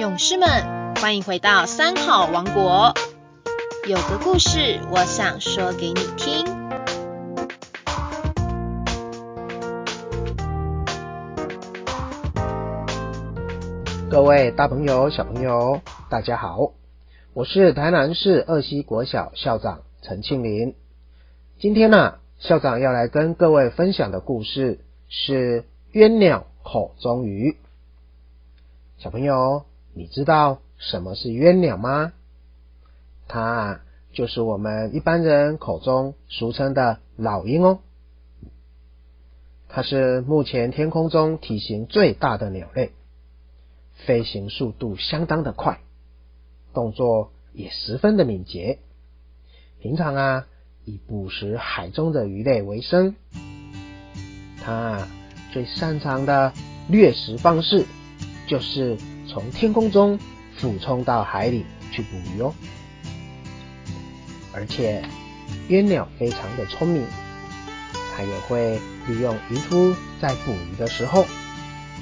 勇士们，欢迎回到三好王国。有个故事，我想说给你听。各位大朋友、小朋友，大家好，我是台南市二溪国小校长陈庆林。今天呢，校长要来跟各位分享的故事是鸳鸟口中鱼。小朋友，你知道什么是鸳鸟吗？它，就是我们一般人口中俗称的老鹰哦。它是目前天空中体型最大的鸟类，飞行速度相当的快，动作也十分的敏捷。平常啊。以捕食海中的鱼类为生，它最擅长的掠食方式就是从天空中俯冲到海里去捕鱼哦。而且鸳鸟非常的聪明，它也会利用渔夫在捕鱼的时候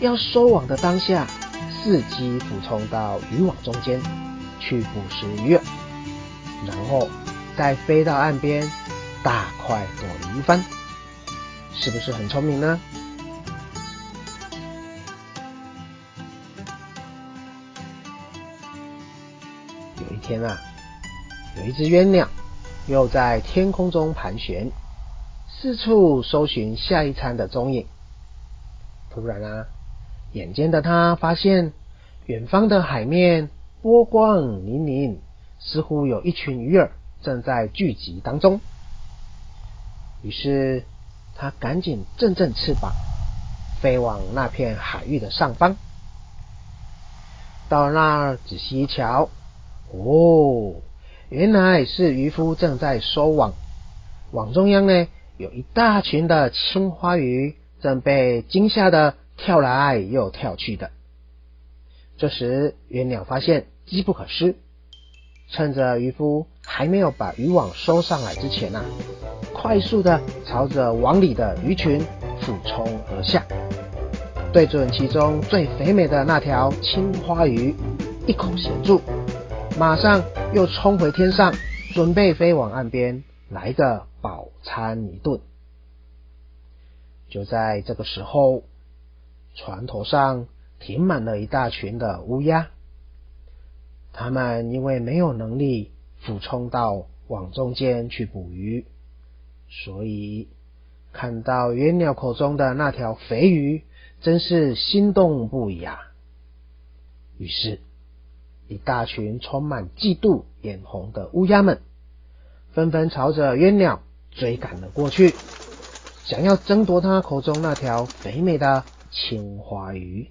要收网的当下，伺机俯冲到渔网中间去捕食鱼，然后。再飞到岸边，大快朵颐一番，是不是很聪明呢？有一天啊，有一只鸳鸟又在天空中盘旋，四处搜寻下一餐的踪影。突然啊，眼尖的它发现远方的海面波光粼粼，似乎有一群鱼儿。正在聚集当中，于是他赶紧振振翅膀，飞往那片海域的上方。到那儿仔细一瞧，哦，原来是渔夫正在收网，网中央呢有一大群的青花鱼，正被惊吓的跳来又跳去的。这时，鸳鸟发现机不可失。趁着渔夫还没有把渔网收上来之前啊，快速的朝着网里的鱼群俯冲而下，对准其中最肥美的那条青花鱼，一口衔住，马上又冲回天上，准备飞往岸边来个饱餐一顿。就在这个时候，船头上停满了一大群的乌鸦。他们因为没有能力俯冲到网中间去捕鱼，所以看到鸳鸟口中的那条肥鱼，真是心动不已啊！于是，一大群充满嫉妒眼红的乌鸦们，纷纷朝着鸳鸟追赶了过去，想要争夺它口中那条肥美的青花鱼。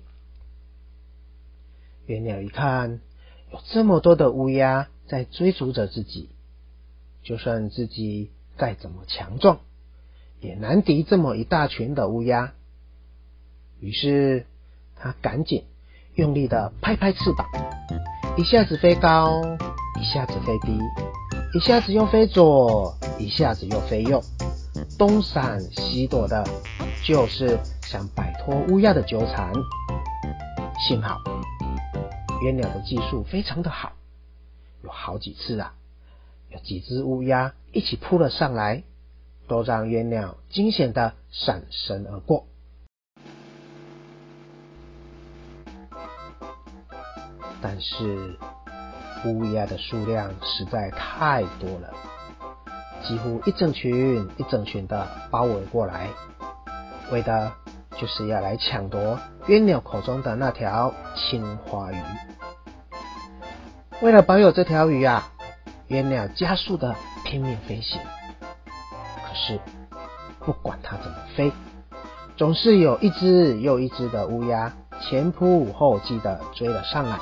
鸳鸟一看。有这么多的乌鸦在追逐着自己，就算自己再怎么强壮，也难敌这么一大群的乌鸦。于是，他赶紧用力的拍拍翅膀，一下子飞高，一下子飞低，一下子又飞左，一下子又飞右，东闪西躲的，就是想摆脱乌鸦的纠缠。幸好。鸳鸟的技术非常的好，有好几次啊，有几只乌鸦一起扑了上来，都让鸳鸟惊险的闪身而过。但是乌鸦的数量实在太多了，几乎一整群一整群的包围过来，为的。就是要来抢夺鸳鸟口中的那条青花鱼。为了保有这条鱼啊，鸳鸟加速的拼命飞行。可是不管它怎么飞，总是有一只又一只的乌鸦前仆后继的追了上来。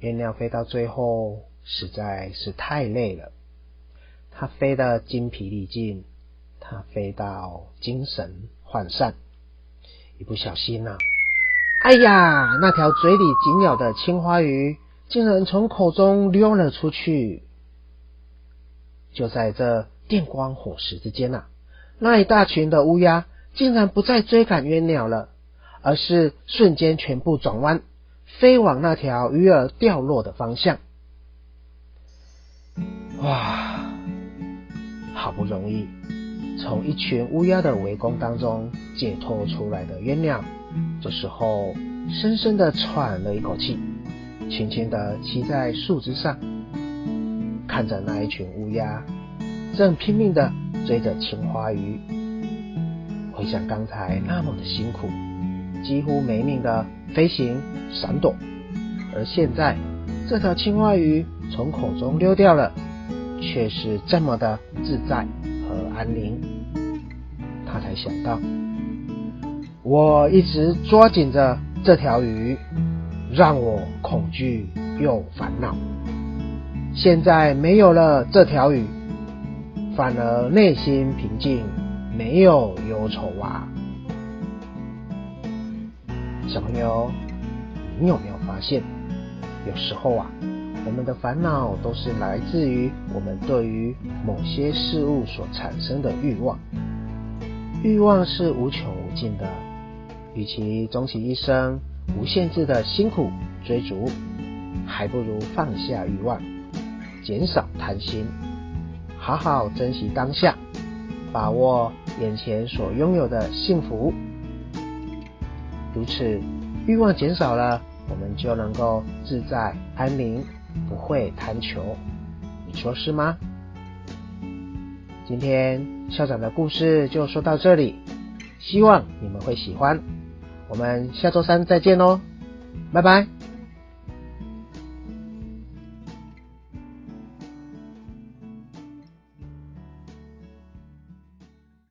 鸳鸟飞到最后实在是太累了，它飞得精疲力尽，它飞到精神。涣散，一不小心呐，哎呀，那条嘴里紧咬的青花鱼竟然从口中溜了出去。就在这电光火石之间呐，那一大群的乌鸦竟然不再追赶鸳鸟了，而是瞬间全部转弯，飞往那条鱼儿掉落的方向。哇！好不容易从一群乌鸦的围攻当中解脱出来的鸳鸯，这时候深深的喘了一口气，轻轻的骑在树枝上，看着那一群乌鸦正拼命的追着青花鱼。回想刚才那么的辛苦，几乎没命的飞行闪躲，而现在这条青蛙鱼从口中溜掉了。却是这么的自在和安宁，他才想到，我一直抓紧着这条鱼，让我恐惧又烦恼。现在没有了这条鱼，反而内心平静，没有忧愁啊！小朋友，你有没有发现，有时候啊？我们的烦恼都是来自于我们对于某些事物所产生的欲望。欲望是无穷无尽的，与其终其一生无限制的辛苦追逐，还不如放下欲望，减少贪心，好好珍惜当下，把握眼前所拥有的幸福。如此，欲望减少了，我们就能够自在安宁。不会贪求，你说是吗？今天校长的故事就说到这里，希望你们会喜欢。我们下周三再见喽，拜拜。